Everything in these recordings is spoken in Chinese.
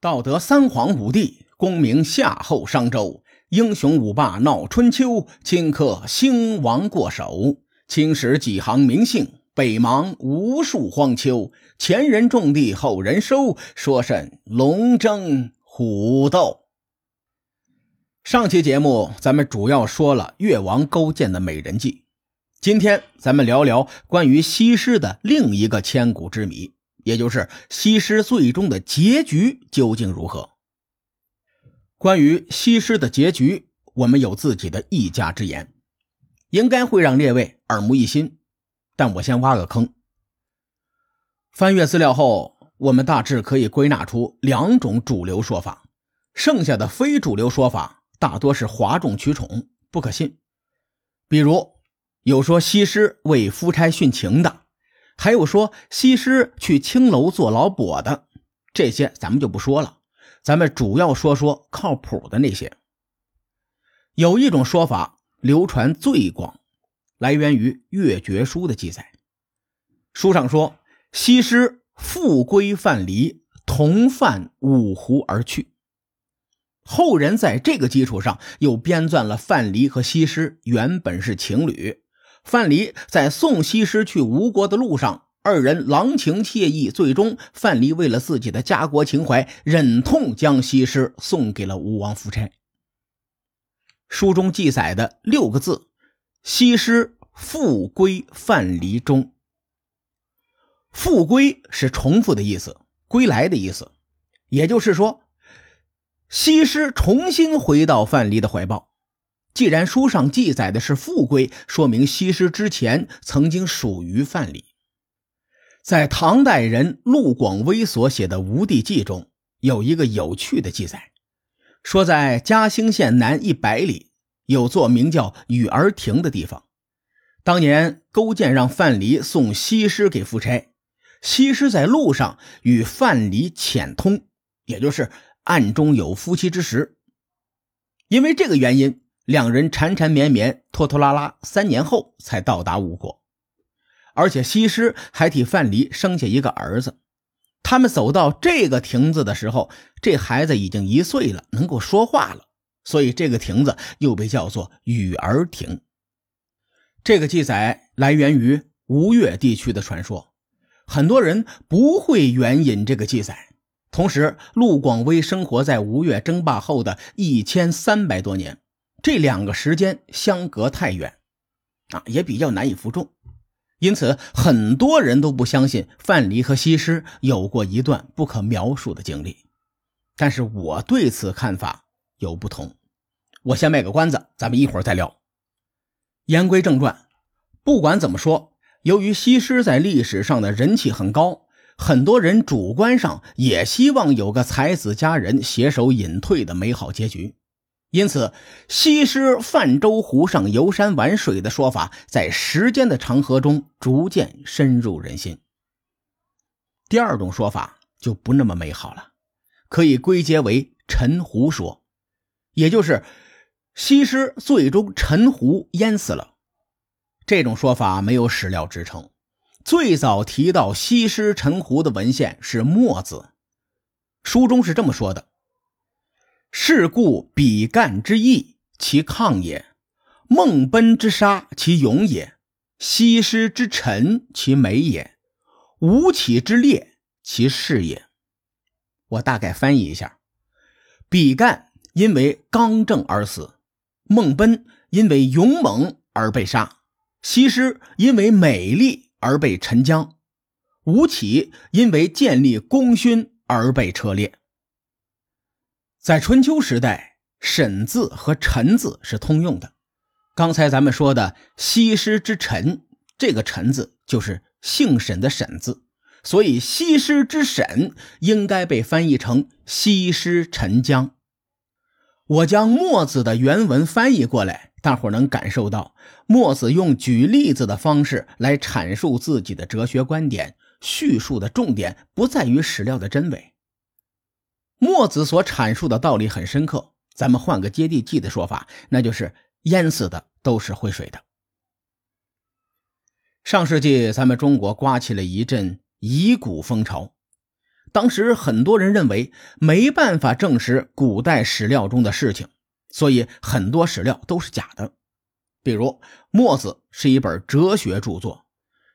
道德三皇五帝，功名夏后商周，英雄五霸闹春秋，顷刻兴亡过手。青史几行名姓，北邙无数荒丘。前人种地，后人收，说甚龙争虎斗？上期节目咱们主要说了越王勾践的美人计，今天咱们聊聊关于西施的另一个千古之谜。也就是西施最终的结局究竟如何？关于西施的结局，我们有自己的一家之言，应该会让列位耳目一新。但我先挖个坑。翻阅资料后，我们大致可以归纳出两种主流说法，剩下的非主流说法大多是哗众取宠，不可信。比如有说西施为夫差殉情的。还有说西施去青楼做老鸨的，这些咱们就不说了，咱们主要说说靠谱的那些。有一种说法流传最广，来源于《越绝书》的记载。书上说，西施复归范蠡，同泛五湖而去。后人在这个基础上又编撰了范蠡和西施原本是情侣。范蠡在送西施去吴国的路上，二人郎情妾意，最终范蠡为了自己的家国情怀，忍痛将西施送给了吴王夫差。书中记载的六个字“西施复归范蠡中”，“复归”是重复的意思，“归来”的意思，也就是说，西施重新回到范蠡的怀抱。既然书上记载的是富贵，说明西施之前曾经属于范蠡。在唐代人陆广微所写的《吴地记》中，有一个有趣的记载，说在嘉兴县南一百里有座名叫雨儿亭的地方。当年勾践让范蠡送西施给夫差，西施在路上与范蠡浅通，也就是暗中有夫妻之实。因为这个原因。两人缠缠绵绵、拖拖拉拉，三年后才到达吴国，而且西施还替范蠡生下一个儿子。他们走到这个亭子的时候，这孩子已经一岁了，能够说话了，所以这个亭子又被叫做雨儿亭。这个记载来源于吴越地区的传说，很多人不会援引这个记载。同时，陆广微生活在吴越争霸后的一千三百多年。这两个时间相隔太远，啊，也比较难以服众，因此很多人都不相信范蠡和西施有过一段不可描述的经历。但是我对此看法有不同。我先卖个关子，咱们一会儿再聊。言归正传，不管怎么说，由于西施在历史上的人气很高，很多人主观上也希望有个才子佳人携手隐退的美好结局。因此，西施泛舟湖上游山玩水的说法，在时间的长河中逐渐深入人心。第二种说法就不那么美好了，可以归结为沉湖说，也就是西施最终沉湖淹死了。这种说法没有史料支撑。最早提到西施沉湖的文献是《墨子》，书中是这么说的。是故比干之义，其抗也；孟奔之杀，其勇也；西施之臣，其美也；吴起之烈，其事也。我大概翻译一下：比干因为刚正而死，孟奔因为勇猛而被杀，西施因为美丽而被沉江，吴起因为建立功勋而被车裂。在春秋时代，“沈”字和“臣”字是通用的。刚才咱们说的“西施之臣”，这个“臣”字就是姓沈的“沈”字，所以“西施之沈”应该被翻译成“西施沉江”。我将墨子的原文翻译过来，大伙能感受到墨子用举例子的方式来阐述自己的哲学观点，叙述的重点不在于史料的真伪。墨子所阐述的道理很深刻，咱们换个接地气的说法，那就是淹死的都是会水的。上世纪，咱们中国刮起了一阵遗骨风潮，当时很多人认为没办法证实古代史料中的事情，所以很多史料都是假的。比如《墨子》是一本哲学著作，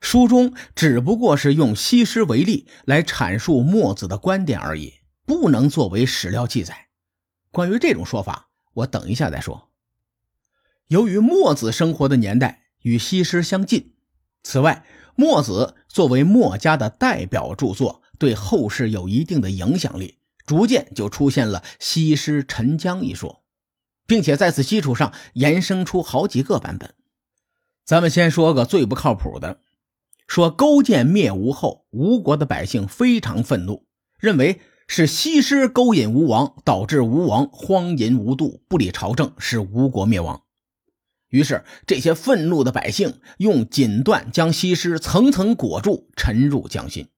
书中只不过是用西施为例来阐述墨子的观点而已，不能作为史料记载。关于这种说法，我等一下再说。由于墨子生活的年代与西施相近，此外，墨子作为墨家的代表著作，对后世有一定的影响力，逐渐就出现了西施沉江一说，并且在此基础上衍生出好几个版本。咱们先说个最不靠谱的，说勾践灭吴后，吴国的百姓非常愤怒，认为是西施勾引吴王，导致吴王荒淫无度，不理朝政，使吴国灭亡。于是，这些愤怒的百姓用锦缎将西施层层裹住，沉入江心。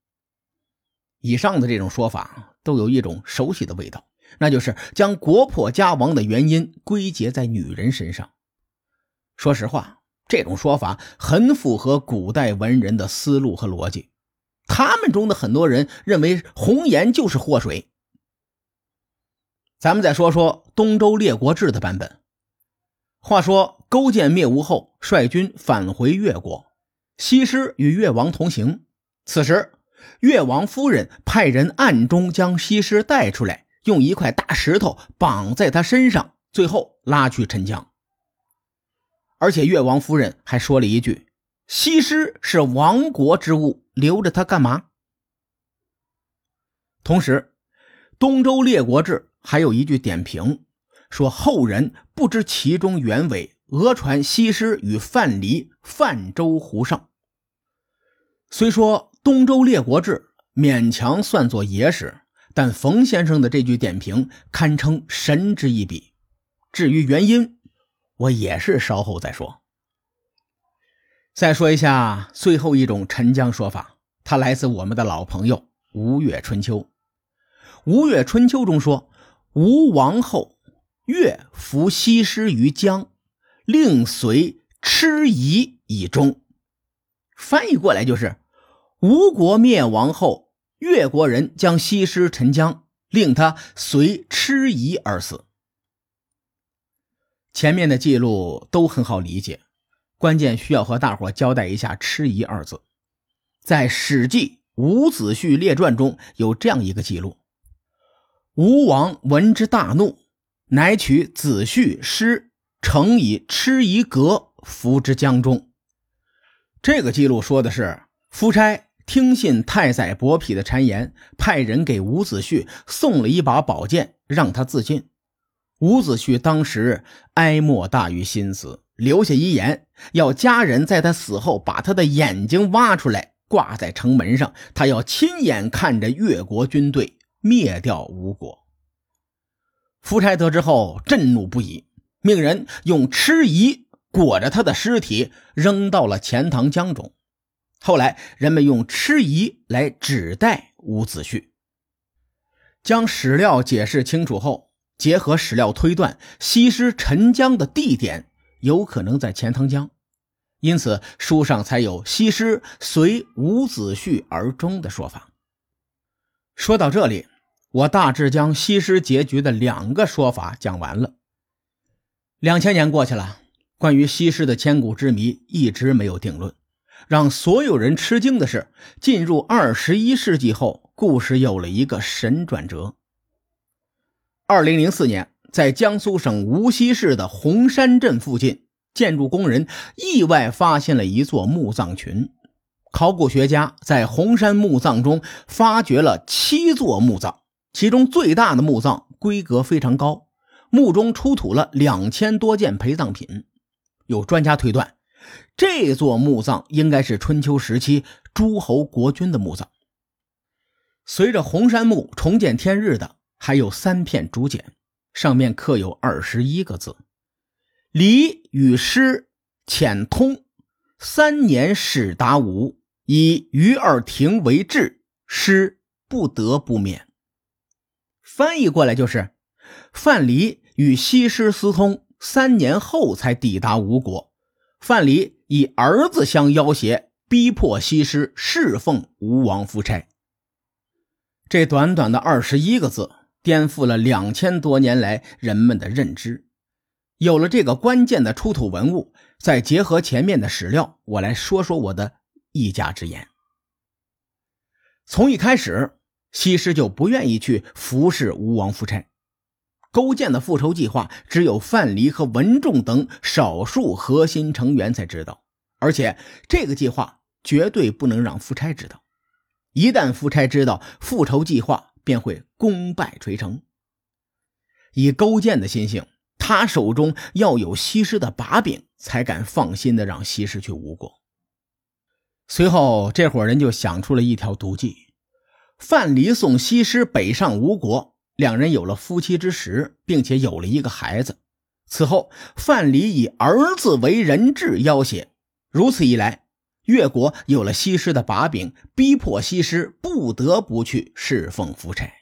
以上的这种说法都有一种熟悉的味道，那就是将国破家亡的原因归结在女人身上。说实话，这种说法很符合古代文人的思路和逻辑。他们中的很多人认为红颜就是祸水。咱们再说说《东周列国志》的版本。话说。勾践灭吴后，率军返回越国。西施与越王同行。此时，越王夫人派人暗中将西施带出来，用一块大石头绑在她身上，最后拉去沉江。而且，越王夫人还说了一句：“西施是亡国之物，留着它干嘛？”同时，《东周列国志》还有一句点评，说后人不知其中原委。讹传西施与范蠡泛舟湖上。虽说《东周列国志》勉强算作野史，但冯先生的这句点评堪称神之一笔。至于原因，我也是稍后再说。再说一下最后一种沉江说法，它来自我们的老朋友《吴越春秋》。《吴越春秋》中说：“吴王后，越服西施于江。”令随痴夷以终，翻译过来就是：吴国灭亡后，越国人将西施沉江，令他随痴夷而死。前面的记录都很好理解，关键需要和大伙交代一下“痴夷”二字。在《史记·伍子胥列传》中有这样一个记录：吴王闻之大怒，乃取子胥尸。乘以吃夷革服之江中。这个记录说的是，夫差听信太宰伯嚭的谗言，派人给伍子胥送了一把宝剑，让他自尽。伍子胥当时哀莫大于心死，留下遗言，要家人在他死后把他的眼睛挖出来，挂在城门上，他要亲眼看着越国军队灭掉吴国。夫差得知后，震怒不已。命人用蚩夷裹着他的尸体扔到了钱塘江中。后来，人们用蚩夷来指代伍子胥。将史料解释清楚后，结合史料推断，西施沉江的地点有可能在钱塘江，因此书上才有西施随伍子胥而终的说法。说到这里，我大致将西施结局的两个说法讲完了。两千年过去了，关于西施的千古之谜一直没有定论。让所有人吃惊的是，进入二十一世纪后，故事有了一个神转折。二零零四年，在江苏省无锡市的洪山镇附近，建筑工人意外发现了一座墓葬群。考古学家在洪山墓葬中发掘了七座墓葬，其中最大的墓葬规格非常高。墓中出土了两千多件陪葬品，有专家推断，这座墓葬应该是春秋时期诸侯国君的墓葬。随着红山墓重见天日的，还有三片竹简，上面刻有二十一个字：“礼与诗浅通，三年始达吴，以余二庭为质，师不得不免。”翻译过来就是范蠡。与西施私通，三年后才抵达吴国。范蠡以儿子相要挟，逼迫西施侍奉吴王夫差。这短短的二十一个字，颠覆了两千多年来人们的认知。有了这个关键的出土文物，再结合前面的史料，我来说说我的一家之言。从一开始，西施就不愿意去服侍吴王夫差。勾践的复仇计划，只有范蠡和文仲等少数核心成员才知道，而且这个计划绝对不能让夫差知道。一旦夫差知道复仇计划，便会功败垂成。以勾践的心性，他手中要有西施的把柄，才敢放心的让西施去吴国。随后，这伙人就想出了一条毒计：范蠡送西施北上吴国。两人有了夫妻之实，并且有了一个孩子。此后，范蠡以儿子为人质要挟。如此一来，越国有了西施的把柄，逼迫西施不得不去侍奉夫差。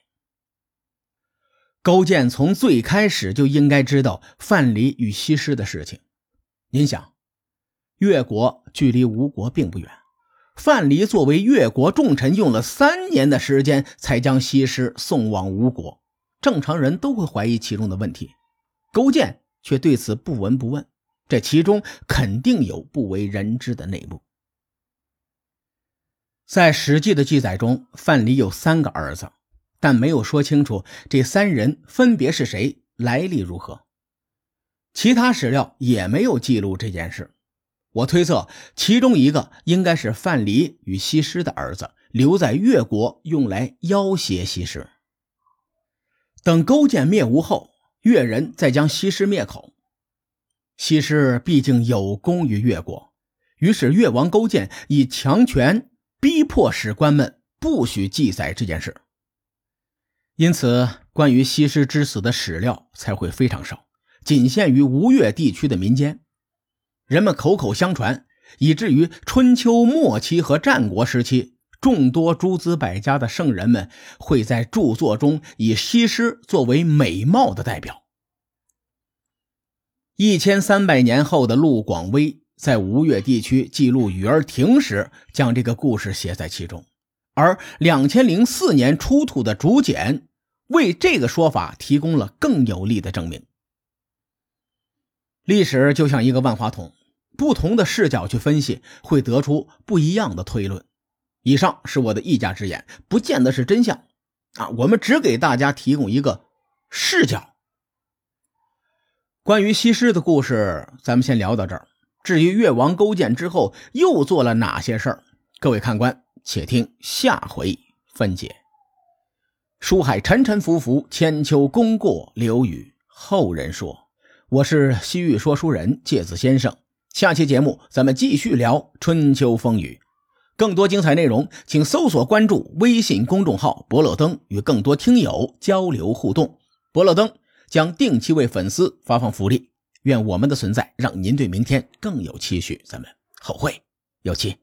勾践从最开始就应该知道范蠡与西施的事情。您想，越国距离吴国并不远，范蠡作为越国重臣，用了三年的时间才将西施送往吴国。正常人都会怀疑其中的问题，勾践却对此不闻不问，这其中肯定有不为人知的内幕。在《史记》的记载中，范蠡有三个儿子，但没有说清楚这三人分别是谁，来历如何。其他史料也没有记录这件事。我推测，其中一个应该是范蠡与西施的儿子，留在越国用来要挟西施。等勾践灭吴后，越人再将西施灭口。西施毕竟有功于越国，于是越王勾践以强权逼迫史官们不许记载这件事。因此，关于西施之死的史料才会非常少，仅限于吴越地区的民间。人们口口相传，以至于春秋末期和战国时期。众多诸子百家的圣人们会在著作中以西施作为美貌的代表。一千三百年后的陆广微在吴越地区记录雨儿亭时，将这个故事写在其中，而两千零四年出土的竹简为这个说法提供了更有力的证明。历史就像一个万花筒，不同的视角去分析，会得出不一样的推论。以上是我的一家之言，不见得是真相啊！我们只给大家提供一个视角。关于西施的故事，咱们先聊到这儿。至于越王勾践之后又做了哪些事儿，各位看官且听下回分解。书海沉沉浮浮，千秋功过留与后人说。我是西域说书人介子先生，下期节目咱们继续聊春秋风雨。更多精彩内容，请搜索关注微信公众号“伯乐灯”，与更多听友交流互动。伯乐灯将定期为粉丝发放福利，愿我们的存在让您对明天更有期许。咱们后会有期。